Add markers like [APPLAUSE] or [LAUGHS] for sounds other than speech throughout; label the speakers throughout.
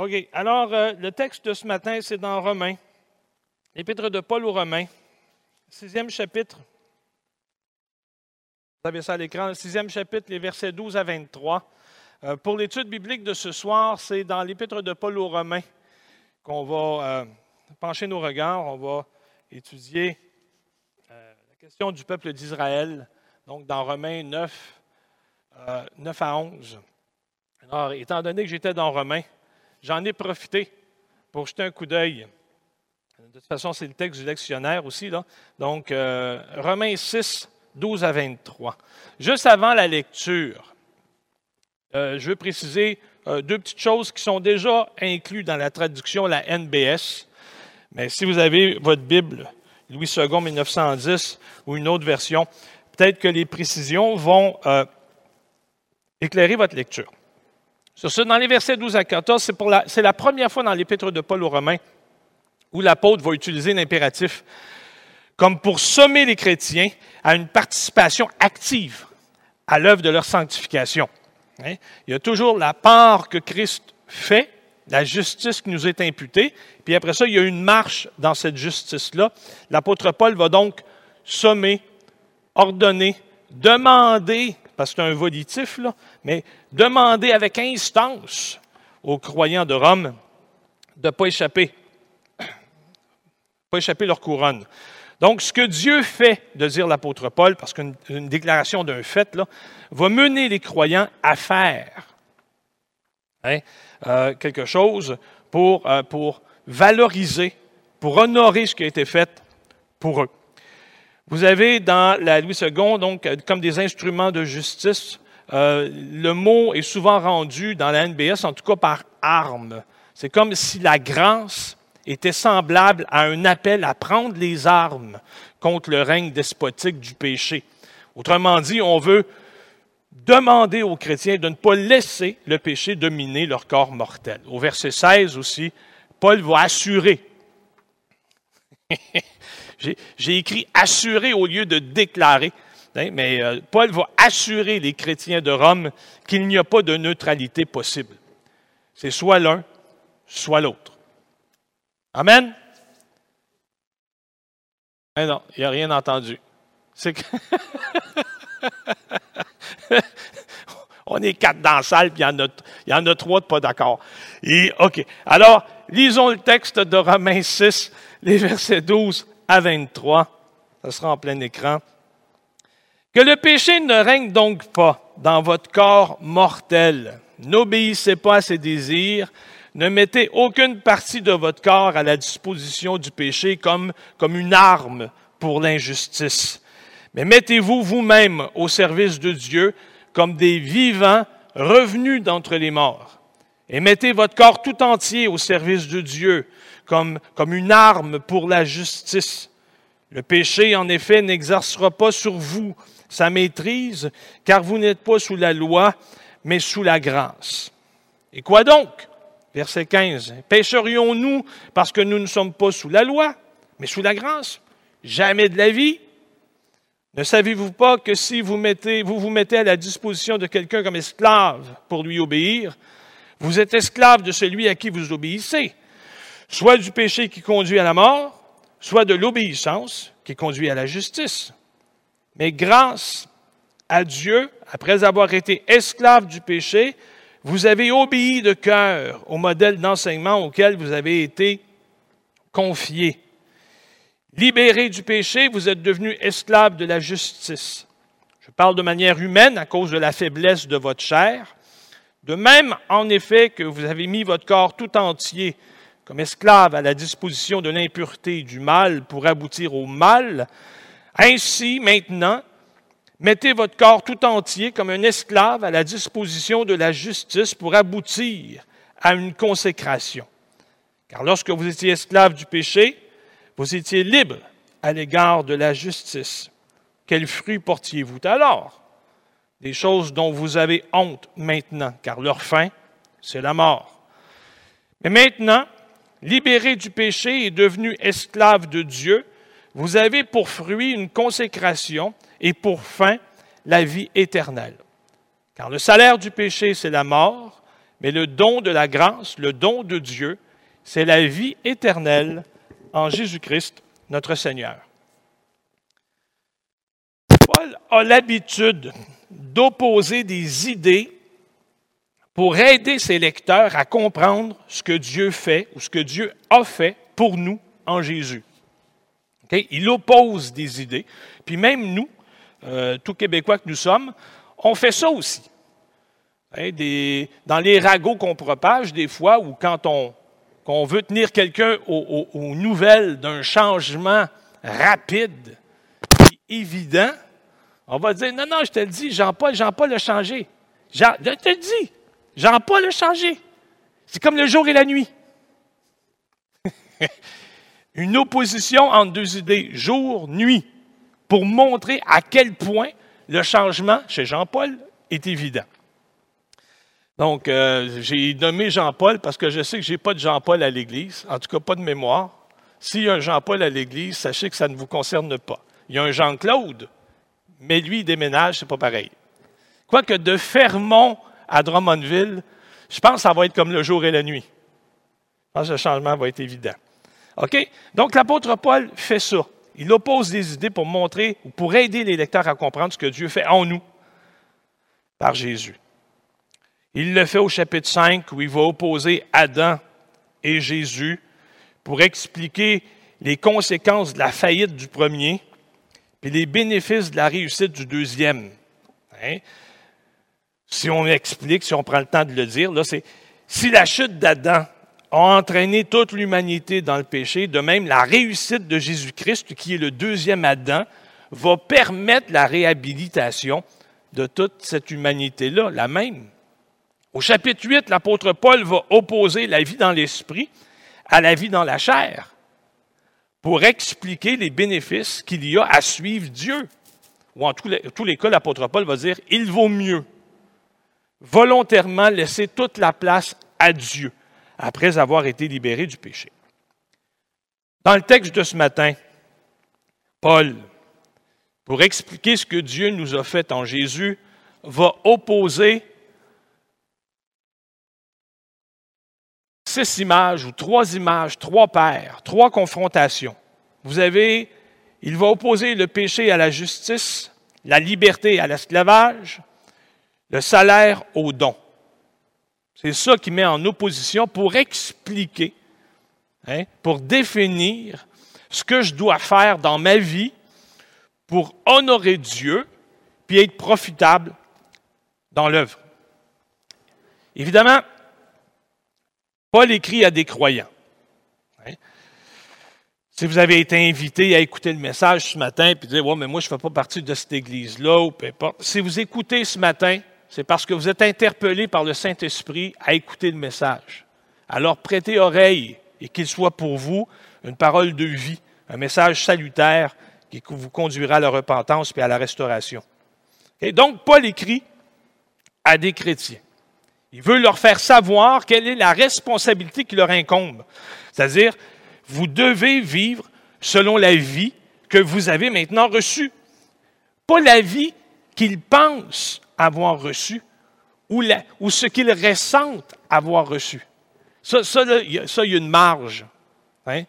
Speaker 1: OK. Alors, euh, le texte de ce matin, c'est dans Romains. L'épître de Paul aux Romains, sixième chapitre. Vous avez ça à l'écran, sixième chapitre, les versets 12 à 23. Euh, pour l'étude biblique de ce soir, c'est dans l'épître de Paul aux Romains qu'on va euh, pencher nos regards. On va étudier la question du peuple d'Israël, donc dans Romains 9, 9 à 11. Alors, étant donné que j'étais dans Romains, j'en ai profité pour jeter un coup d'œil. De toute façon, c'est le texte du lectionnaire aussi. Là. Donc, euh, Romains 6, 12 à 23. Juste avant la lecture, euh, je veux préciser euh, deux petites choses qui sont déjà incluses dans la traduction, la NBS. Mais si vous avez votre Bible, Louis II, 1910, ou une autre version, peut-être que les précisions vont éclairer votre lecture. Sur ce, dans les versets 12 à 14, c'est, la, la première fois dans l'épître de Paul aux Romains où l'apôtre va utiliser l'impératif comme pour sommer les chrétiens à une participation active à l'œuvre de leur sanctification. Hein? Il y a toujours la part que Christ fait, la justice qui nous est imputée, puis après ça, il y a une marche dans cette justice-là. L'apôtre Paul va donc sommer, ordonner, demander parce que c'est un volitif, là, mais demander avec instance aux croyants de Rome de ne pas échapper, pas échapper leur couronne. Donc, ce que Dieu fait, de dire l'apôtre Paul, parce qu'une déclaration d'un fait, là, va mener les croyants à faire hein, euh, quelque chose pour, euh, pour valoriser, pour honorer ce qui a été fait pour eux. Vous avez dans la Louis II, donc, euh, comme des instruments de justice, euh, le mot est souvent rendu dans la NBS, en tout cas par arme. C'est comme si la grâce était semblable à un appel à prendre les armes contre le règne despotique du péché. Autrement dit, on veut demander aux chrétiens de ne pas laisser le péché dominer leur corps mortel. Au verset 16 aussi, Paul va assurer [LAUGHS] J'ai écrit assurer au lieu de déclarer. Hein, mais euh, Paul va assurer les chrétiens de Rome qu'il n'y a pas de neutralité possible. C'est soit l'un, soit l'autre. Amen? Eh non, il n'y a rien entendu. [LAUGHS] On est quatre dans la salle, puis il y en a, trois de pas d'accord. OK. Alors, lisons le texte de Romains 6, les versets 12 à 23. Ça sera en plein écran. Que le péché ne règne donc pas dans votre corps mortel. N'obéissez pas à ses désirs. Ne mettez aucune partie de votre corps à la disposition du péché comme, comme une arme pour l'injustice. Mais mettez-vous vous-même au service de Dieu comme des vivants revenus d'entre les morts. Et mettez votre corps tout entier au service de Dieu comme, une arme pour la justice. Le péché, en effet, n'exercera pas sur vous sa maîtrise, car vous n'êtes pas sous la loi, mais sous la grâce. Et quoi donc? Verset 15. Pécherions-nous parce que nous ne sommes pas sous la loi, mais sous la grâce? Jamais de la vie. Ne savez-vous pas que si vous vous mettez à la disposition de quelqu'un comme esclave pour lui obéir, vous êtes esclave de celui à qui vous obéissez, soit du péché qui conduit à la mort, soit de l'obéissance qui conduit à la justice. Mais grâce à Dieu, après avoir été esclave du péché, vous avez obéi de cœur au modèle d'enseignement auquel vous avez été confié. Libéré du péché, vous êtes devenu esclave de la justice. Je parle de manière humaine à cause de la faiblesse de votre chair. De même, en effet, que vous avez mis votre corps tout entier comme esclave à la disposition de l'impureté du mal pour aboutir au mal, ainsi maintenant, mettez votre corps tout entier comme un esclave à la disposition de la justice pour aboutir à une consécration. Car lorsque vous étiez esclave du péché, vous étiez libre à l'égard de la justice. Quels fruits portiez-vous alors? Des choses dont vous avez honte maintenant, car leur fin, c'est la mort. Mais maintenant, libéré du péché et devenu esclave de Dieu, vous avez pour fruit une consécration et pour fin la vie éternelle. Car le salaire du péché, c'est la mort, mais le don de la grâce, le don de Dieu, c'est la vie éternelle en Jésus-Christ, notre Seigneur. Paul a l'habitude d'opposer des idées pour aider ses lecteurs à comprendre ce que Dieu fait ou ce que Dieu a fait pour nous en Jésus. Il oppose des idées. Puis même nous, euh, tout Québécois que nous sommes, on fait ça aussi. Hein, dans les ragots qu'on propage, des fois, ou quand on, veut tenir quelqu'un aux, nouvelles d'un changement rapide et évident, on va dire, non, non, je te le dis, Jean-Paul, Jean-Paul a changé. Je te le dis, Jean-Paul a changé. C'est comme le jour et la nuit. [LAUGHS] Une opposition entre deux idées, jour, nuit, pour montrer à quel point le changement chez Jean-Paul est évident. Donc, euh, j'ai nommé Jean-Paul parce que je sais que je n'ai pas de Jean-Paul à l'Église, en tout cas pas de mémoire. S'il y a un Jean-Paul à l'Église, sachez que ça ne vous concerne pas. Il y a un Jean-Claude, mais lui, il déménage, c'est pas pareil. Quoique de Fermont à Drummondville, je pense que ça va être comme le jour et la nuit. Je pense que le changement va être évident. OK? Donc, l'apôtre Paul fait ça. Il oppose des idées pour montrer ou pour aider les lecteurs à comprendre ce que Dieu fait en nous par Jésus. Il le fait au chapitre 5 où il va opposer Adam et Jésus pour expliquer les conséquences de la faillite du premier et les bénéfices de la réussite du deuxième. Hein? Si on explique, si on prend le temps de le dire, là, c'est si la chute d'Adam a entraîné toute l'humanité dans le péché, de même la réussite de Jésus-Christ, qui est le deuxième Adam, va permettre la réhabilitation de toute cette humanité-là, la même. Au chapitre 8, l'apôtre Paul va opposer la vie dans l'esprit à la vie dans la chair pour expliquer les bénéfices qu'il y a à suivre Dieu. Ou en tous les, tous les cas, l'apôtre Paul va dire, il vaut mieux volontairement laisser toute la place à Dieu après avoir été libéré du péché. Dans le texte de ce matin, Paul, pour expliquer ce que Dieu nous a fait en Jésus, va opposer six images ou trois images, trois paires, trois confrontations. Vous avez, il va opposer le péché à la justice, la liberté à l'esclavage, le salaire au don. C'est ça qui met en opposition pour expliquer, hein, pour définir ce que je dois faire dans ma vie pour honorer Dieu puis être profitable dans l'œuvre. Évidemment, Paul écrit à des croyants. Hein. Si vous avez été invité à écouter le message ce matin puis dire, ouais, mais moi, je ne fais pas partie de cette église-là, ou peu importe. Si vous écoutez ce matin, c'est parce que vous êtes interpellé par le Saint-Esprit à écouter le message. Alors prêtez oreille et qu'il soit pour vous une parole de vie, un message salutaire qui vous conduira à la repentance et à la restauration. Et donc, Paul écrit à des chrétiens. Il veut leur faire savoir quelle est la responsabilité qui leur incombe. C'est-à-dire, vous devez vivre selon la vie que vous avez maintenant reçue. Pas la vie qu'ils pensent avoir reçue ou, ce qu'ils ressentent avoir reçu. Ça, il y a une marge. Hein?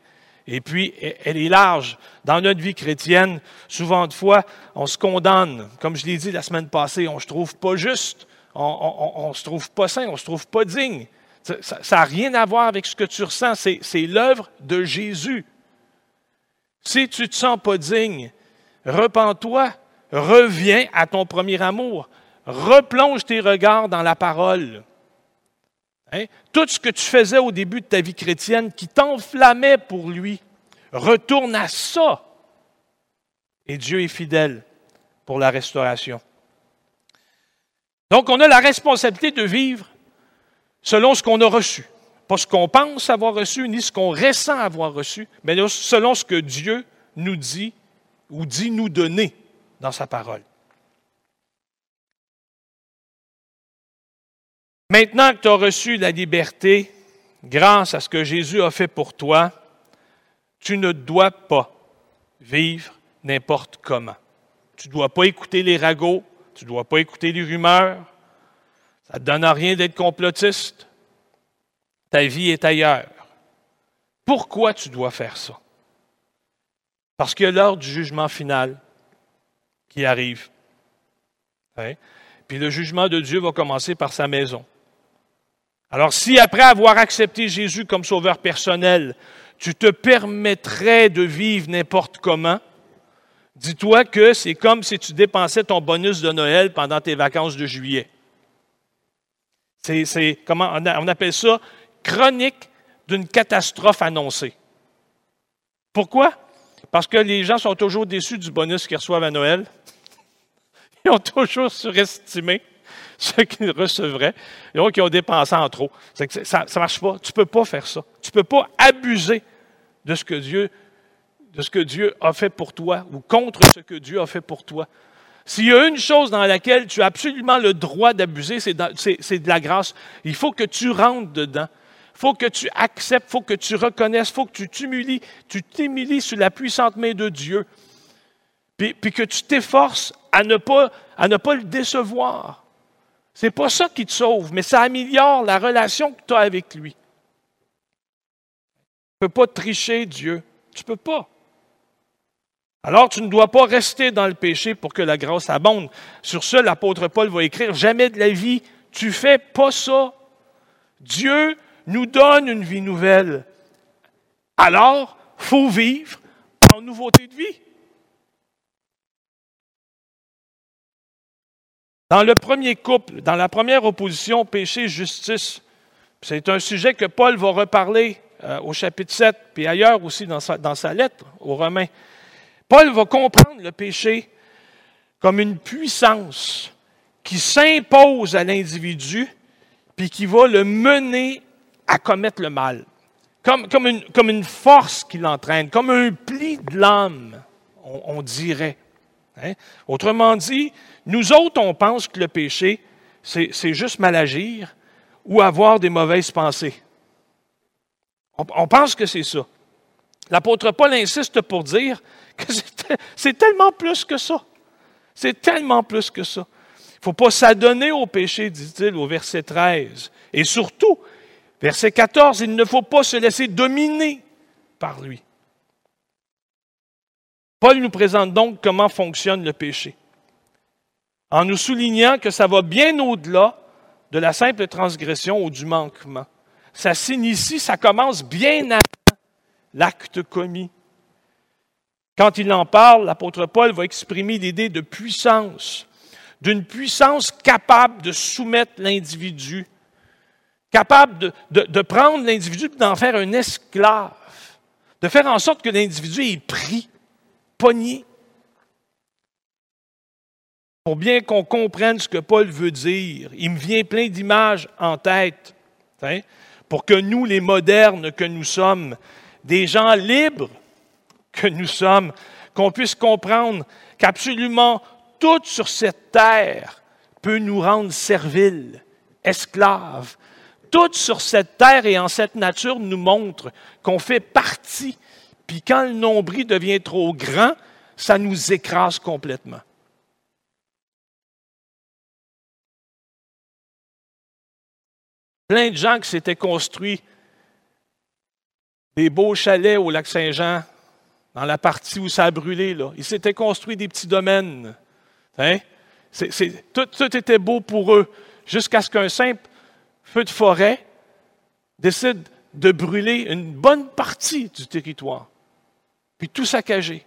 Speaker 1: Et puis, elle est large. Dans notre vie chrétienne, souvent de fois, on se condamne. Comme je l'ai dit la semaine passée, on ne se trouve pas juste on ne se trouve pas saint, on ne se trouve pas digne. Ça n'a rien à voir avec ce que tu ressens, c'est l'œuvre de Jésus. Si tu ne te sens pas digne, repens-toi, reviens à ton premier amour, replonge tes regards dans la parole. Hein? Tout ce que tu faisais au début de ta vie chrétienne qui t'enflammait pour lui, retourne à ça. Et Dieu est fidèle pour la restauration. Donc, on a la responsabilité de vivre selon ce qu'on a reçu. Pas ce qu'on pense avoir reçu, ni ce qu'on ressent avoir reçu, mais selon ce que Dieu nous dit ou dit nous donner dans sa parole. Maintenant que tu as reçu la liberté grâce à ce que Jésus a fait pour toi, tu ne dois pas vivre n'importe comment. Tu ne dois pas écouter les ragots, tu ne dois pas écouter les rumeurs. Ça ne te donne à rien d'être complotiste. Ta vie est ailleurs. Pourquoi tu dois faire ça? Parce a l'heure du jugement final qui arrive. Hein? Puis le jugement de Dieu va commencer par sa maison. Alors si après avoir accepté Jésus comme sauveur personnel, tu te permettrais de vivre n'importe comment, dis-toi que c'est comme si tu dépensais ton bonus de Noël pendant tes vacances de juillet. C'est, comment on appelle ça chronique d'une catastrophe annoncée. Pourquoi? Parce que les gens sont toujours déçus du bonus qu'ils reçoivent à Noël. [LAUGHS] Ils ont toujours surestimé ce qu'ils recevraient. Donc, ils ont dépensé en trop. ça ne marche pas. Tu ne peux pas faire ça. Tu ne peux pas abuser de ce que Dieu de ce que Dieu a fait pour toi ou contre ce que Dieu a fait pour toi. S'il y a une chose dans laquelle tu as absolument le droit d'abuser, c'est de la grâce. Il faut que tu rentres dedans. Faut que tu acceptes, faut que tu reconnaisses, faut que tu t'humilies, tu t'humilies sous la puissante main de Dieu. Puis, que tu t'efforces à ne pas, à ne pas le décevoir. C'est pas ça qui te sauve, mais ça améliore la relation que tu as avec lui. Tu ne peux pas tricher Dieu. Tu ne peux pas. Alors, tu ne dois pas rester dans le péché pour que la grâce abonde. Sur ce, l'apôtre Paul va écrire Jamais de la vie, tu fais pas ça. Dieu nous donne une vie nouvelle. Alors, faut vivre en nouveauté de vie. Dans le premier couple, dans la première opposition péché-justice, c'est un sujet que Paul va reparler euh, au chapitre 7, puis ailleurs aussi dans sa lettre aux Romains. Paul va comprendre le péché comme une puissance qui s'impose à l'individu, puis qui va le mener à commettre le mal. Comme, une, force qui l'entraîne, comme un pli de l'âme, on, dirait. Hein? Autrement dit, nous autres, on pense que le péché, c'est juste mal agir ou avoir des mauvaises pensées. On, on pense que c'est ça. L'apôtre Paul insiste pour dire que [LAUGHS] c'est tellement plus que ça. C'est tellement plus que ça. Il ne faut pas s'adonner au péché, dit-il au verset 13. Et surtout, verset 14, il ne faut pas se laisser dominer par lui. Paul nous présente donc comment fonctionne le péché, en nous soulignant que ça va bien au-delà de la simple transgression ou du manquement. Ça s'initie, ça commence bien avant l'acte commis. Quand il en parle, l'apôtre Paul va exprimer l'idée de puissance, d'une puissance capable de soumettre l'individu, capable de, prendre l'individu et d'en faire un esclave, de faire en sorte que l'individu est pris, pogné. Pour bien qu'on comprenne ce que Paul veut dire, il me vient plein d'images en tête, hein, pour que nous, les modernes que nous sommes, des gens libres, que nous sommes, qu'on puisse comprendre qu'absolument tout sur cette terre peut nous rendre serviles, esclaves. Tout sur cette terre et en cette nature nous montre qu'on fait partie. Puis quand le nombril devient trop grand, ça nous écrase complètement. Plein de gens qui s'étaient construits des beaux chalets au lac Saint-Jean, dans la partie où ça a brûlé. Là. Ils s'étaient construits des petits domaines. Hein? tout, était beau pour eux, jusqu'à ce qu'un simple feu de forêt décide de brûler une bonne partie du territoire, puis tout saccager.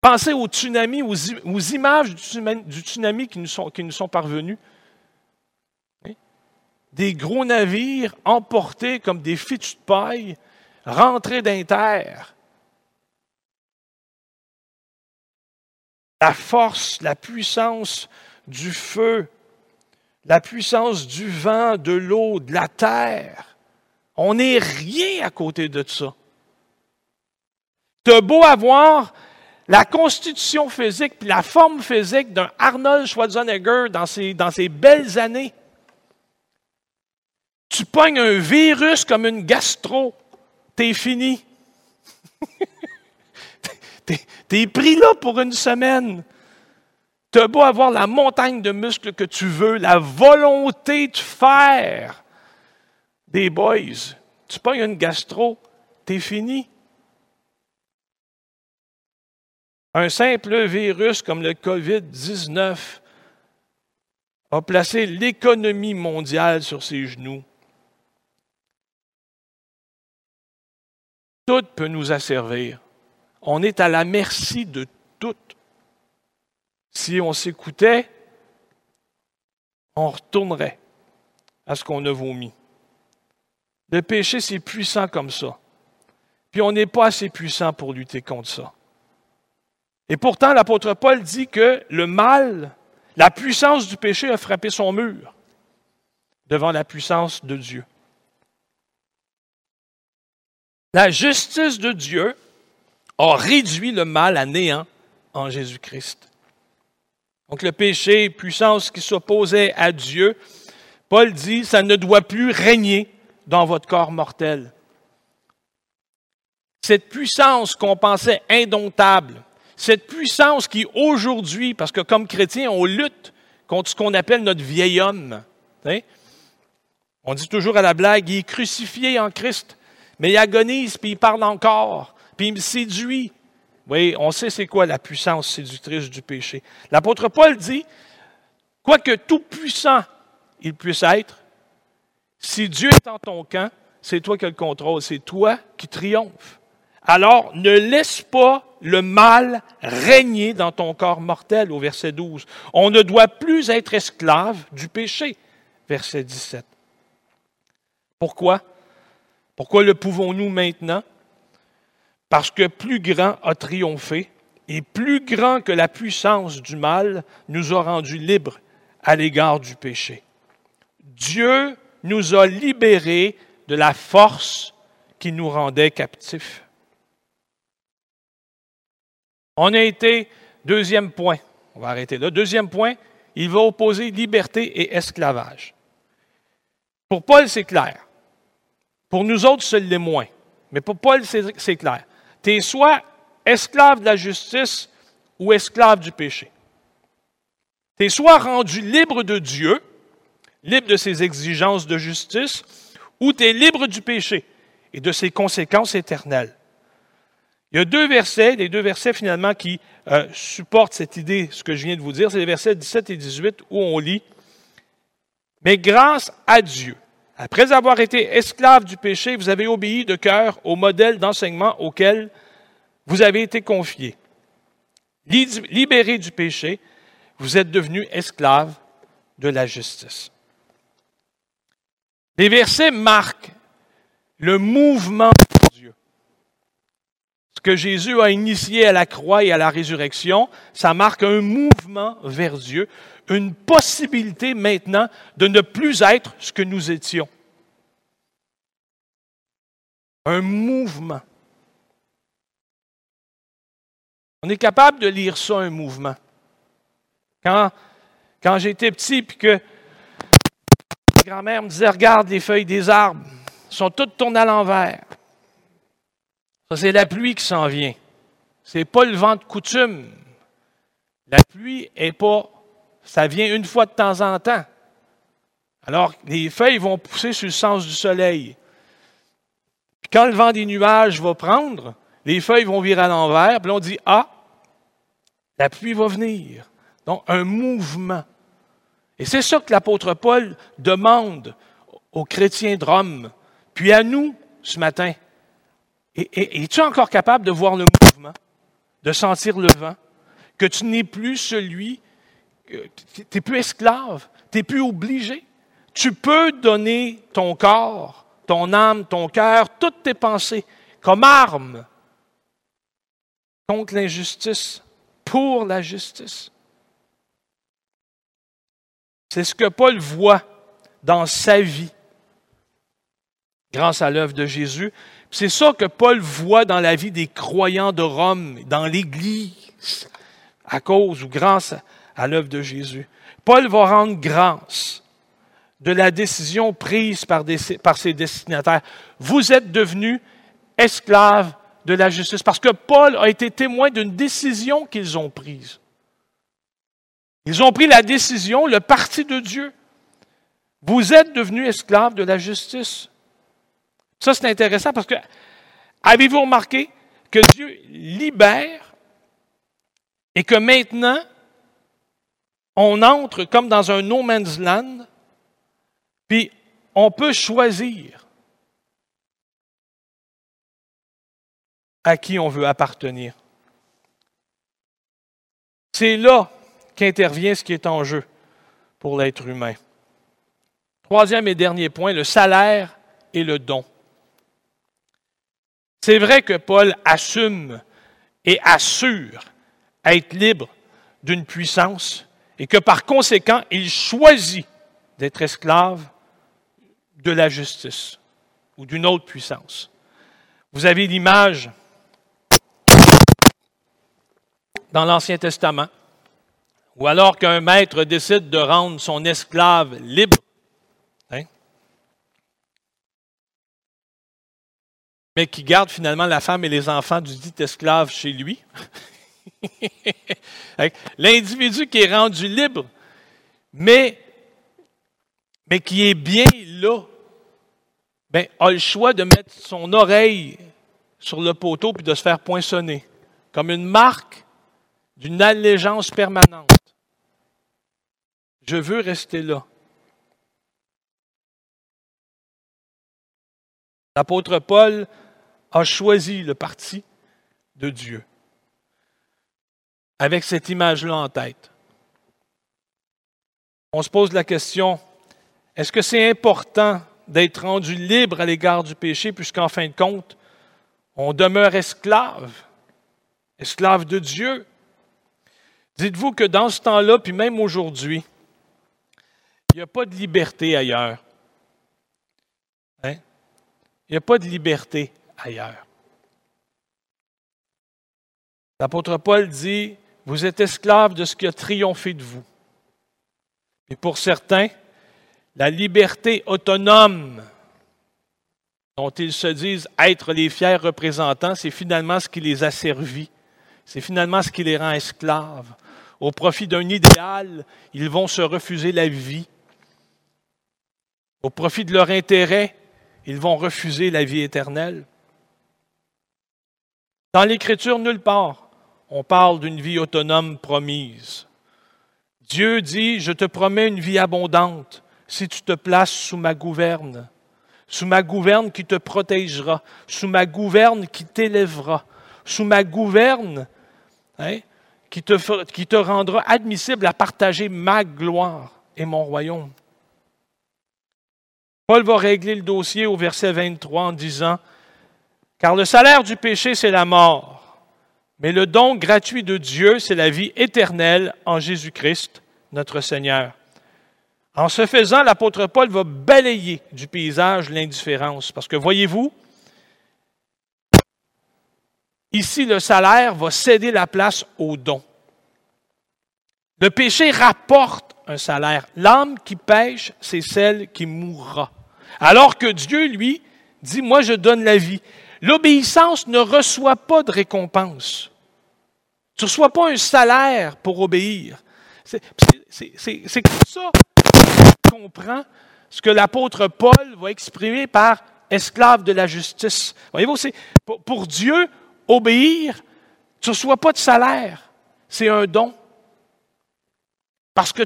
Speaker 1: Pensez aux tsunamis, aux, images du tsunami, qui, nous sont, parvenues. Hein? Des gros navires emportés comme des fichus de paille rentrer terre. La force, la puissance du feu, la puissance du vent, de l'eau, de la terre. On n'est rien à côté de ça. De beau avoir la constitution physique la forme physique d'un Arnold Schwarzenegger dans ses, dans ses belles années. Tu pognes un virus comme une gastro t'es fini. [LAUGHS] t'es, pris là pour une semaine. Tu beau avoir la montagne de muscles que tu veux, la volonté de faire des boys. Tu pognes une gastro, t'es fini. Un simple virus comme le COVID-19 a placé l'économie mondiale sur ses genoux. Tout peut nous asservir. On est à la merci de tout. Si on s'écoutait, on retournerait à ce qu'on a vomi. Le péché, c'est puissant comme ça. Puis on n'est pas assez puissant pour lutter contre ça. Et pourtant, l'apôtre Paul dit que le mal, la puissance du péché a frappé son mur devant la puissance de Dieu. La justice de Dieu a réduit le mal à néant en Jésus-Christ. Donc le péché, puissance qui s'opposait à Dieu, Paul dit, ça ne doit plus régner dans votre corps mortel. Cette puissance qu'on pensait indomptable, cette puissance qui aujourd'hui, parce que comme chrétiens, on lutte contre ce qu'on appelle notre vieil homme. On dit toujours à la blague, il est crucifié en Christ, mais il agonise, puis il parle encore, puis il me séduit. Oui, on sait c'est quoi la puissance séductrice du péché. L'apôtre Paul dit, quoique tout puissant il puisse être, si Dieu est en ton camp, c'est toi qui le contrôle, c'est toi qui triomphes. Alors, ne laisse pas le mal régner dans ton corps mortel, au verset 12. On ne doit plus être esclave du péché, verset 17. Pourquoi? Pourquoi le pouvons-nous maintenant? Parce que plus grand a triomphé et plus grand que la puissance du mal nous a rendus libres à l'égard du péché. Dieu nous a libérés de la force qui nous rendait captifs. On a été, deuxième point, on va arrêter là. Deuxième point, il va opposer liberté et esclavage. Pour Paul, c'est clair. Pour nous autres, c'est le moins. Mais pour Paul, c'est clair. Tu es soit esclave de la justice ou esclave du péché. Tu es soit rendu libre de Dieu, libre de ses exigences de justice, ou tu es libre du péché et de ses conséquences éternelles. Il y a deux versets, les deux versets finalement qui euh, supportent cette idée, ce que je viens de vous dire, c'est les versets 17 et 18 où on lit Mais grâce à Dieu, après avoir été esclave du péché, vous avez obéi de cœur au modèle d'enseignement auquel vous avez été confiés. Libéré du péché, vous êtes devenus esclaves de la justice. Les versets marquent le mouvement que Jésus a initié à la croix et à la résurrection, ça marque un mouvement vers Dieu, une possibilité maintenant de ne plus être ce que nous étions. Un mouvement. On est capable de lire ça, un mouvement. Quand, quand j'étais petit, puis que grand-mère me disait, regarde les feuilles des arbres, sont toutes tournées à l'envers. Ça, c'est la pluie qui s'en vient. C'est pas le vent de coutume. La pluie est pas, ça vient une fois de temps en temps. Alors, les feuilles vont pousser sur le sens du soleil. Puis quand le vent des nuages va prendre, les feuilles vont virer à l'envers, puis on dit, ah, la pluie va venir. Donc, un mouvement. Et c'est ça que l'apôtre Paul demande aux chrétiens de Rome, puis à nous ce matin. Et, es-tu encore capable de voir le mouvement, de sentir le vent, que tu n'es plus celui, tu n'es plus esclave, tu n'es plus obligé. Tu peux donner ton corps, ton âme, ton cœur, toutes tes pensées comme arme contre l'injustice, pour la justice. C'est ce que Paul voit dans sa vie grâce à l'œuvre de Jésus. C'est ça que Paul voit dans la vie des croyants de Rome, dans l'Église, à cause ou grâce à l'œuvre de Jésus. Paul va rendre grâce de la décision prise par, ses destinataires. Vous êtes devenus esclaves de la justice, parce que Paul a été témoin d'une décision qu'ils ont prise. Ils ont pris la décision, le parti de Dieu. Vous êtes devenus esclaves de la justice. Ça, c'est intéressant parce que avez-vous remarqué que Dieu libère et que maintenant, on entre comme dans un no man's land, puis on peut choisir à qui on veut appartenir? C'est là qu'intervient ce qui est en jeu pour l'être humain. Troisième et dernier point, le salaire et le don. C'est vrai que Paul assume et assure être libre d'une puissance et que par conséquent, il choisit d'être esclave de la justice ou d'une autre puissance. Vous avez l'image dans l'Ancien Testament ou alors qu'un maître décide de rendre son esclave libre, hein, mais qui garde finalement la femme et les enfants du dit esclave chez lui. [LAUGHS] L'individu qui est rendu libre, mais, mais qui est bien là, ben, a le choix de mettre son oreille sur le poteau puis de se faire poinçonner, comme une marque d'une allégeance permanente. Je veux rester là. L'apôtre Paul a choisi le parti de Dieu avec cette image-là en tête. On se pose la question, est-ce que c'est important d'être rendu libre à l'égard du péché puisqu'en fin de compte, on demeure esclave, esclave de Dieu? Dites-vous que dans ce temps-là, puis même aujourd'hui, il n'y a pas de liberté ailleurs. Hein? Il n'y a pas de liberté ailleurs. L'apôtre Paul dit, vous êtes esclaves de ce qui a triomphé de vous. Et pour certains, la liberté autonome dont ils se disent être les fiers représentants, c'est finalement ce qui les a servis. C'est finalement ce qui les rend esclaves. Au profit d'un idéal, ils vont se refuser la vie. Au profit de leur intérêt, ils vont refuser la vie éternelle. Dans l'Écriture, nulle part, on parle d'une vie autonome promise. Dieu dit, je te promets une vie abondante si tu te places sous ma gouverne, sous ma gouverne qui te protégera, sous ma gouverne qui t'élèvera, sous ma gouverne hein, qui, te, qui te rendra admissible à partager ma gloire et mon royaume. Paul va régler le dossier au verset 23 en disant, Car le salaire du péché, c'est la mort, mais le don gratuit de Dieu, c'est la vie éternelle en Jésus-Christ, notre Seigneur. En ce faisant, l'apôtre Paul va balayer du paysage l'indifférence, parce que voyez-vous, ici, le salaire va céder la place au don. Le péché rapporte un salaire. L'âme qui pêche, c'est celle qui mourra. Alors que Dieu, lui, dit, moi je donne la vie. L'obéissance ne reçoit pas de récompense. Tu ne reçois pas un salaire pour obéir. C'est comme ça qu'on comprend ce que l'apôtre Paul va exprimer par esclave de la justice. Voyez-vous, pour, Dieu, obéir, tu ne reçois pas de salaire. C'est un don. Parce que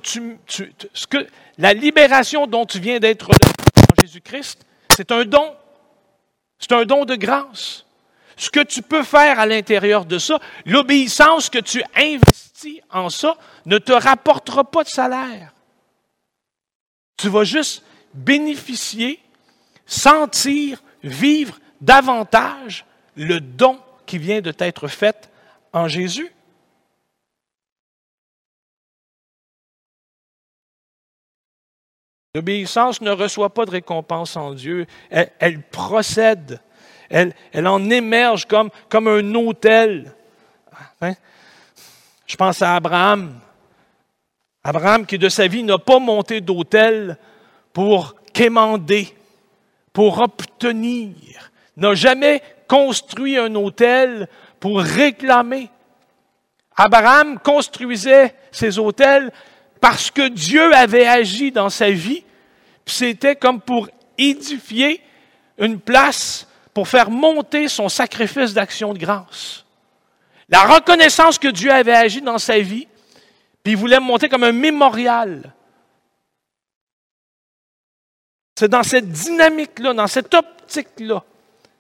Speaker 1: la libération dont tu viens d'être en Jésus-Christ, c'est un don. C'est un don de grâce. Ce que tu peux faire à l'intérieur de ça, l'obéissance que tu investis en ça, ne te rapportera pas de salaire. Tu vas juste bénéficier, sentir, vivre davantage le don qui vient de t'être fait en Jésus. L'obéissance ne reçoit pas de récompense en Dieu. Elle, procède. Elle, en émerge comme, un autel. Hein? Je pense à Abraham. Abraham qui de sa vie n'a pas monté d'autel pour quémander, pour obtenir, n'a jamais construit un autel pour réclamer. Abraham construisait ses hôtels parce que Dieu avait agi dans sa vie. C'était comme pour édifier une place pour faire monter son sacrifice d'action de grâce. La reconnaissance que Dieu avait agi dans sa vie, puis il voulait monter comme un mémorial. C'est dans cette dynamique-là, dans cette optique-là,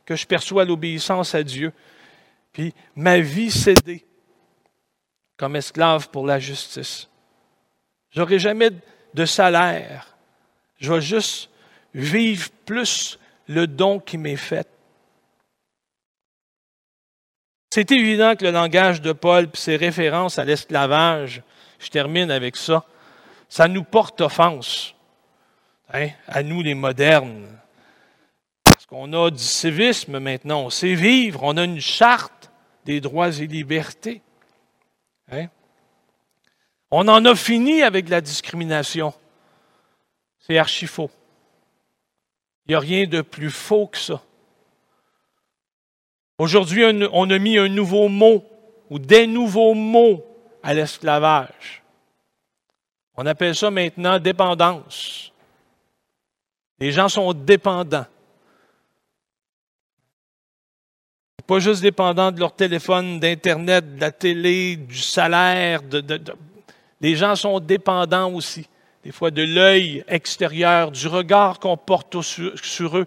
Speaker 1: que je perçois l'obéissance à Dieu. Puis ma vie cédée comme esclave pour la justice. Je n'aurai jamais de salaire. Je vais juste vivre plus le don qui m'est fait. C'est évident que le langage de Paul et ses références à l'esclavage, je termine avec ça, ça nous porte offense, hein, à nous les modernes. Parce qu'on a du civisme maintenant, on sait vivre, on a une charte des droits et libertés. Hein? On en a fini avec la discrimination. C'est archi faux. Il n'y a rien de plus faux que ça. Aujourd'hui, on a mis un nouveau mot ou des nouveaux mots à l'esclavage. On appelle ça maintenant dépendance. Les gens sont dépendants. Pas juste dépendants de leur téléphone, d'Internet, de la télé, du salaire. Les gens sont dépendants aussi, des fois de l'œil extérieur, du regard qu'on porte sur, eux.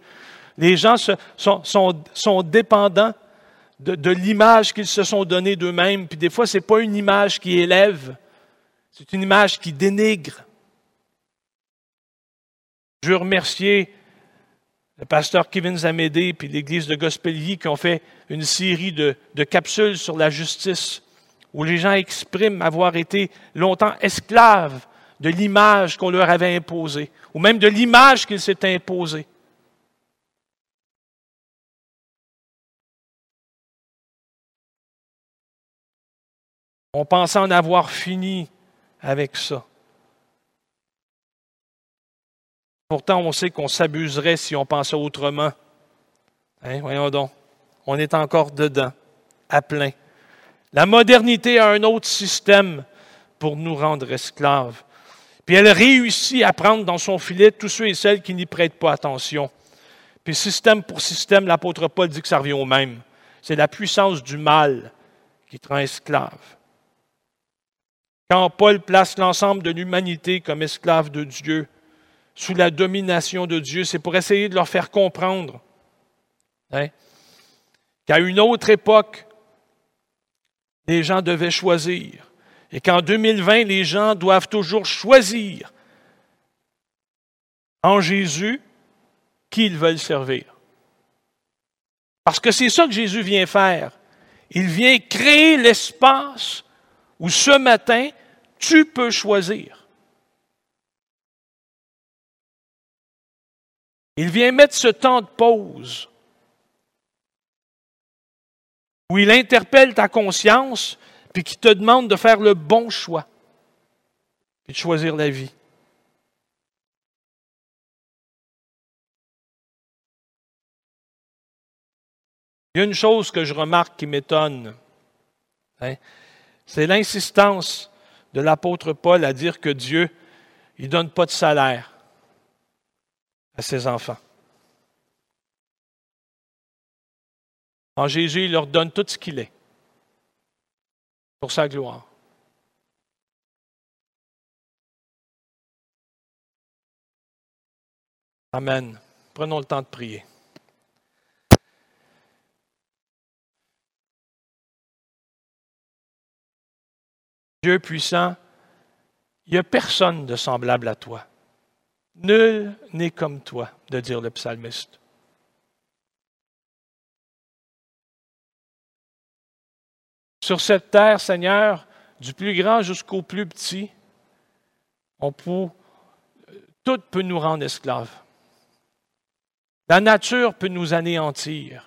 Speaker 1: Les gens sont, dépendants de, l'image qu'ils se sont donnée d'eux-mêmes. Puis des fois, ce n'est pas une image qui élève, c'est une image qui dénigre. Je veux remercier le pasteur Kevin Zamédé puis l'Église de Gospelier qui ont fait une série de, capsules sur la justice où les gens expriment avoir été longtemps esclaves de l'image qu'on leur avait imposée, ou même de l'image qu'ils s'étaient imposée. On pensait en avoir fini avec ça. Pourtant, on sait qu'on s'abuserait si on pensait autrement. Hein, voyons donc. On est encore dedans, à plein. La modernité a un autre système pour nous rendre esclaves. Puis elle réussit à prendre dans son filet tous ceux et celles qui n'y prêtent pas attention. Puis système pour système, l'apôtre Paul dit que ça revient au même. C'est la puissance du mal qui te rend esclave. Quand Paul place l'ensemble de l'humanité comme esclave de Dieu, sous la domination de Dieu. C'est pour essayer de leur faire comprendre hein, qu'à une autre époque, les gens devaient choisir. Et qu'en 2020, les gens doivent toujours choisir en Jésus qui ils veulent servir. Parce que c'est ça que Jésus vient faire. Il vient créer l'espace où ce matin, tu peux choisir. Il vient mettre ce temps de pause où il interpelle ta conscience puis qui te demande de faire le bon choix et de choisir la vie. Il y a une chose que je remarque qui m'étonne, hein, c'est l'insistance de l'apôtre Paul à dire que Dieu, il ne donne pas de salaire à ses enfants. En Jésus, il leur donne tout ce qu'il est pour sa gloire. Amen. Prenons le temps de prier. Dieu puissant, il n'y a personne de semblable à toi. Nul n'est comme toi, de dire le psalmiste. Sur cette terre, Seigneur, du plus grand jusqu'au plus petit, tout peut nous rendre esclaves. La nature peut nous anéantir.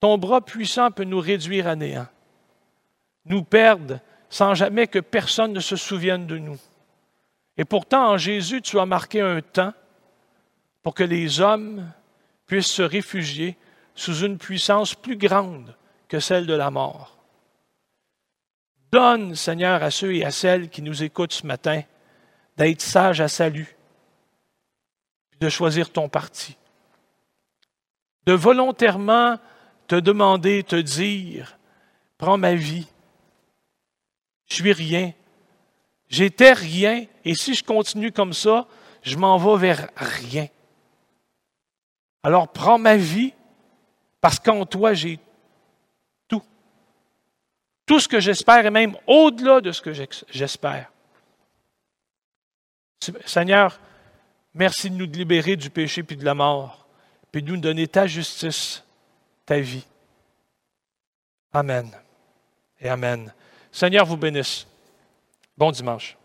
Speaker 1: Ton bras puissant peut nous réduire à néant, nous perdre sans jamais que personne ne se souvienne de nous. Et pourtant, en Jésus, tu as marqué un temps pour que les hommes puissent se réfugier sous une puissance plus grande que celle de la mort. Donne, Seigneur, à ceux et à celles qui nous écoutent ce matin, d'être sages à salut, de choisir ton parti, de volontairement te demander, te dire, prends ma vie, je suis rien, j'étais rien, et si je continue comme ça, je m'en vais vers rien. Alors prends ma vie, parce qu'en toi j'ai. Tout ce que j'espère et même au-delà de ce que j'espère. Seigneur, merci de nous libérer du péché puis de la mort, puis de nous donner ta justice, ta vie. Amen et Amen. Seigneur vous bénisse. Bon dimanche.